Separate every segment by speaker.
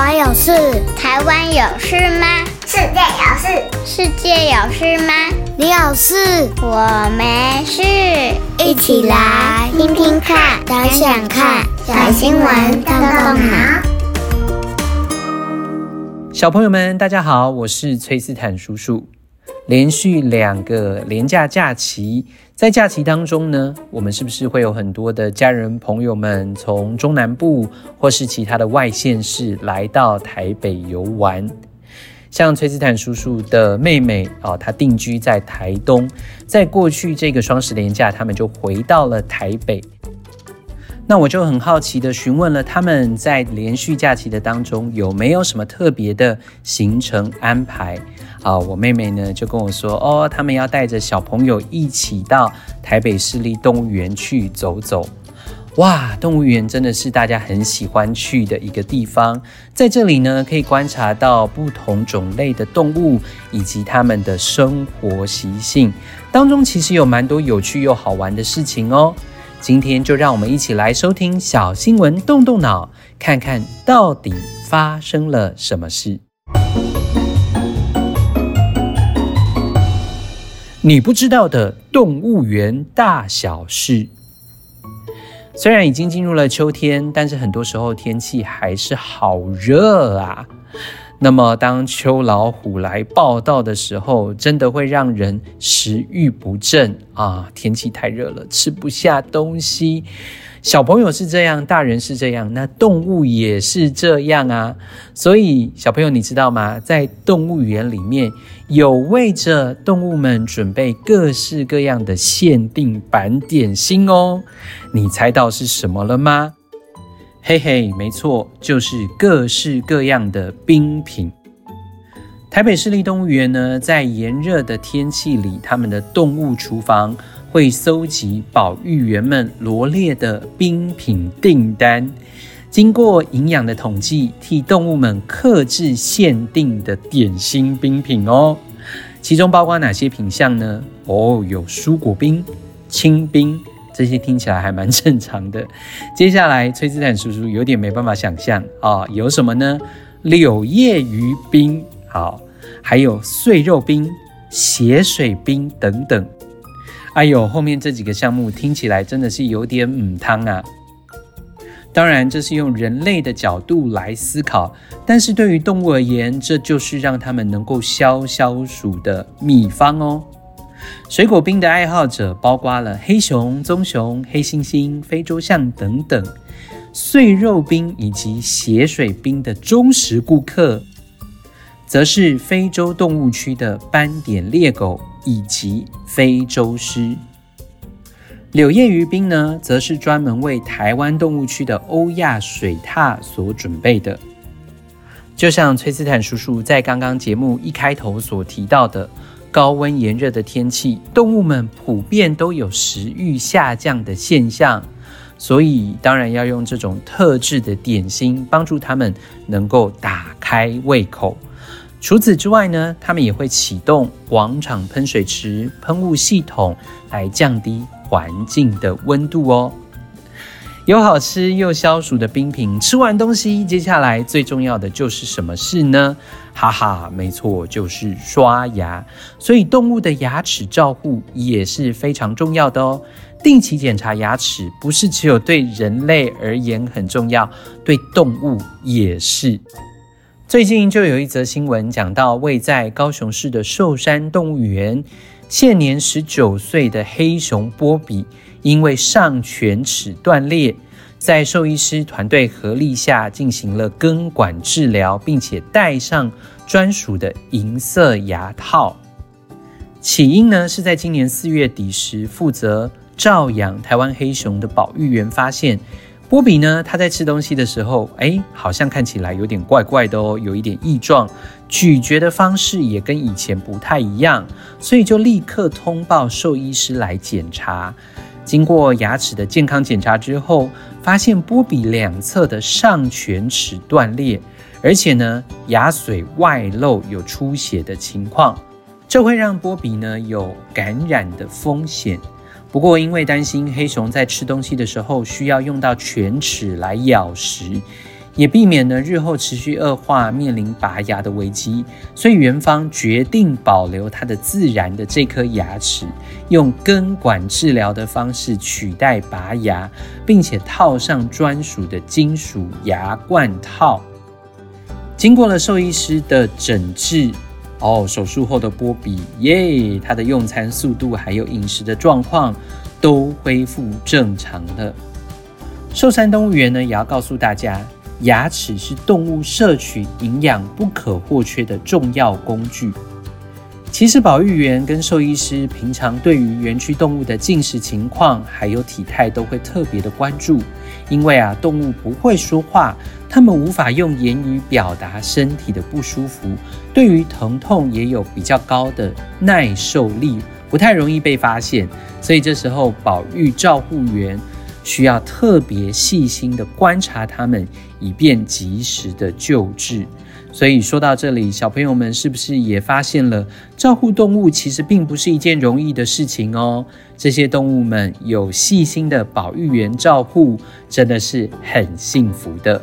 Speaker 1: 国有事，
Speaker 2: 台湾有事吗？
Speaker 3: 世界有事，
Speaker 2: 世界有事吗？
Speaker 1: 你有事，
Speaker 2: 我没事。
Speaker 1: 一起来听听看，想想看，小新闻动动脑。
Speaker 4: 小朋友们，大家好，我是崔斯坦叔叔。连续两个连假假期，在假期当中呢，我们是不是会有很多的家人朋友们从中南部或是其他的外县市来到台北游玩？像崔斯坦叔叔的妹妹啊，她定居在台东，在过去这个双十连假，他们就回到了台北。那我就很好奇的询问了他们在连续假期的当中有没有什么特别的行程安排啊？我妹妹呢就跟我说，哦，他们要带着小朋友一起到台北市立动物园去走走。哇，动物园真的是大家很喜欢去的一个地方，在这里呢，可以观察到不同种类的动物以及它们的生活习性，当中其实有蛮多有趣又好玩的事情哦。今天就让我们一起来收听小新闻，动动脑，看看到底发生了什么事。你不知道的动物园大小事。虽然已经进入了秋天，但是很多时候天气还是好热啊。那么当秋老虎来报道的时候，真的会让人食欲不振啊！天气太热了，吃不下东西。小朋友是这样，大人是这样，那动物也是这样啊。所以小朋友，你知道吗？在动物园里面有为着动物们准备各式各样的限定版点心哦。你猜到是什么了吗？嘿嘿，没错，就是各式各样的冰品。台北市立动物园呢，在炎热的天气里，他们的动物厨房。会搜集保育员们罗列的冰品订单，经过营养的统计，替动物们克制限定的点心冰品哦。其中包括哪些品项呢？哦，有蔬果冰、清冰，这些听起来还蛮正常的。接下来，崔斯坦叔叔有点没办法想象啊、有什么呢？柳叶鱼冰，好，还有碎肉冰、血水冰等等。哎呦，后面这几个项目听起来真的是有点母汤啊！当然，这是用人类的角度来思考，但是对于动物而言，这就是让他们能够消消暑的秘方哦。水果冰的爱好者包括了黑熊、棕熊、黑猩猩、非洲象等等；碎肉冰以及血水冰的忠实顾客，则是非洲动物区的斑点猎狗。以及非洲狮。柳叶鱼冰呢，则是专门为台湾动物区的欧亚水獭所准备的。就像崔斯坦叔叔在刚刚节目一开头所提到的，高温炎热的天气，动物们普遍都有食欲下降的现象，所以当然要用这种特制的点心，帮助它们能够打开胃口。除此之外呢，他们也会启动广场喷水池喷雾系统来降低环境的温度哦。有好吃又消暑的冰品，吃完东西，接下来最重要的就是什么事呢？哈哈，没错，就是刷牙。所以动物的牙齿照护也是非常重要的哦。定期检查牙齿，不是只有对人类而言很重要，对动物也是。最近就有一则新闻讲到，位在高雄市的寿山动物园，现年十九岁的黑熊波比，因为上犬齿断裂，在兽医师团队合力下进行了根管治疗，并且戴上专属的银色牙套。起因呢，是在今年四月底时，负责照养台湾黑熊的保育员发现。波比呢，他在吃东西的时候，哎，好像看起来有点怪怪的哦，有一点异状，咀嚼的方式也跟以前不太一样，所以就立刻通报兽医师来检查。经过牙齿的健康检查之后，发现波比两侧的上犬齿断裂，而且呢，牙髓外露有出血的情况，这会让波比呢有感染的风险。不过，因为担心黑熊在吃东西的时候需要用到犬齿来咬食，也避免了日后持续恶化，面临拔牙的危机。所以园方决定保留它的自然的这颗牙齿，用根管治疗的方式取代拔牙，并且套上专属的金属牙冠套。经过了兽医师的诊治。哦，手术后的波比耶，他的用餐速度还有饮食的状况都恢复正常了。寿山动物园呢，也要告诉大家，牙齿是动物摄取营养不可或缺的重要工具。其实保育员跟兽医师平常对于园区动物的进食情况还有体态都会特别的关注，因为啊，动物不会说话。他们无法用言语表达身体的不舒服，对于疼痛也有比较高的耐受力，不太容易被发现。所以这时候保育照护员需要特别细心的观察它们，以便及时的救治。所以说到这里，小朋友们是不是也发现了，照顾动物其实并不是一件容易的事情哦？这些动物们有细心的保育员照顾，真的是很幸福的。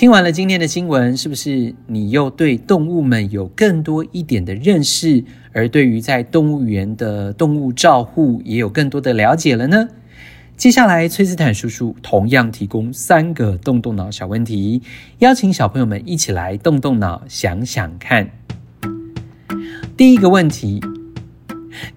Speaker 4: 听完了今天的新闻，是不是你又对动物们有更多一点的认识，而对于在动物园的动物照护也有更多的了解了呢？接下来，崔斯坦叔叔同样提供三个动动脑小问题，邀请小朋友们一起来动动脑，想想看。第一个问题，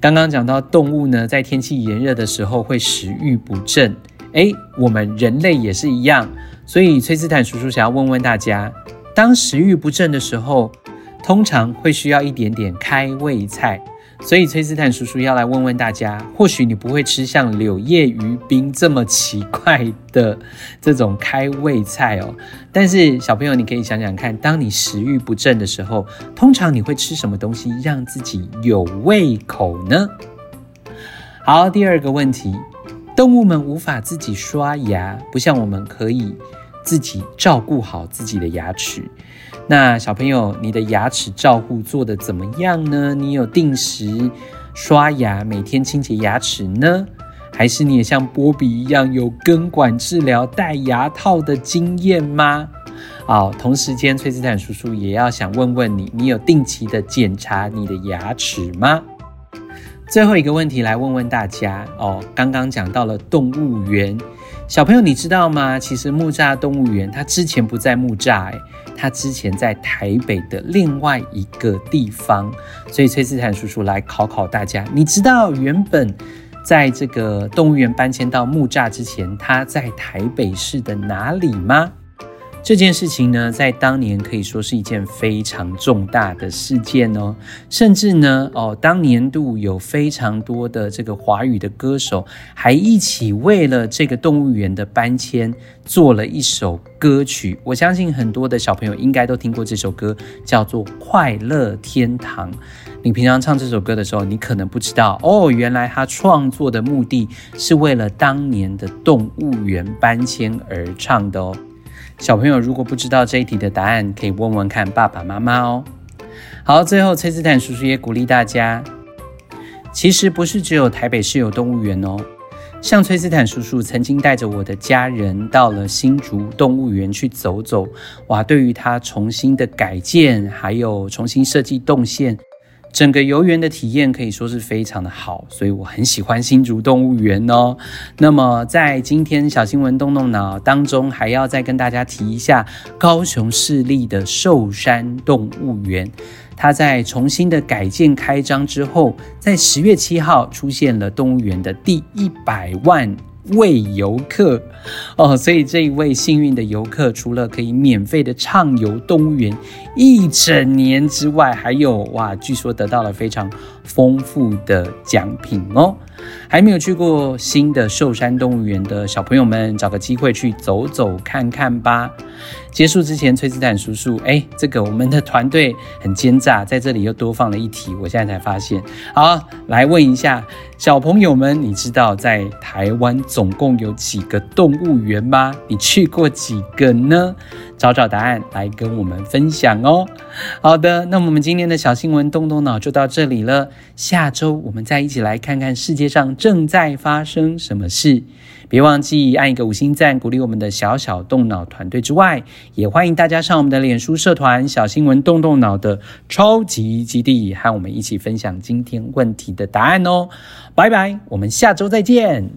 Speaker 4: 刚刚讲到动物呢，在天气炎热的时候会食欲不振，诶，我们人类也是一样。所以，崔斯坦叔叔想要问问大家：当食欲不振的时候，通常会需要一点点开胃菜。所以，崔斯坦叔叔要来问问大家：或许你不会吃像柳叶鱼冰这么奇怪的 这种开胃菜哦，但是小朋友，你可以想想看，当你食欲不振的时候，通常你会吃什么东西让自己有胃口呢？好，第二个问题。动物们无法自己刷牙，不像我们可以自己照顾好自己的牙齿。那小朋友，你的牙齿照顾做得怎么样呢？你有定时刷牙，每天清洁牙齿呢？还是你也像波比一样有根管治疗、戴牙套的经验吗？好，同时间，崔斯坦叔叔也要想问问你，你有定期的检查你的牙齿吗？最后一个问题来问问大家哦，刚刚讲到了动物园，小朋友你知道吗？其实木栅动物园它之前不在木栅，诶，它之前在台北的另外一个地方。所以崔斯坦叔叔来考考大家，你知道原本在这个动物园搬迁到木栅之前，它在台北市的哪里吗？这件事情呢，在当年可以说是一件非常重大的事件哦，甚至呢，哦，当年度有非常多的这个华语的歌手，还一起为了这个动物园的搬迁做了一首歌曲。我相信很多的小朋友应该都听过这首歌，叫做《快乐天堂》。你平常唱这首歌的时候，你可能不知道哦，原来他创作的目的是为了当年的动物园搬迁而唱的哦。小朋友如果不知道这一题的答案，可以问问看爸爸妈妈哦。好，最后崔斯坦叔叔也鼓励大家，其实不是只有台北市有动物园哦。像崔斯坦叔叔曾经带着我的家人到了新竹动物园去走走，哇，对于他重新的改建，还有重新设计动线。整个游园的体验可以说是非常的好，所以我很喜欢新竹动物园哦。那么在今天小新闻动动脑当中，还要再跟大家提一下高雄市立的寿山动物园，它在重新的改建开张之后，在十月七号出现了动物园的第一百万位游客哦，所以这一位幸运的游客，除了可以免费的畅游动物园一整年之外，还有哇，据说得到了非常丰富的奖品哦。还没有去过新的寿山动物园的小朋友们，找个机会去走走看看吧。结束之前，崔斯坦叔叔，哎，这个我们的团队很奸诈，在这里又多放了一题，我现在才发现。好，来问一下小朋友们，你知道在台湾总共有几个动物园吗？你去过几个呢？找找答案来跟我们分享哦。好的，那我们今天的小新闻动动脑就到这里了。下周我们再一起来看看世界上正在发生什么事。别忘记按一个五星赞，鼓励我们的小小动脑团队之外，也欢迎大家上我们的脸书社团“小新闻动动脑”的超级基地，和我们一起分享今天问题的答案哦。拜拜，我们下周再见。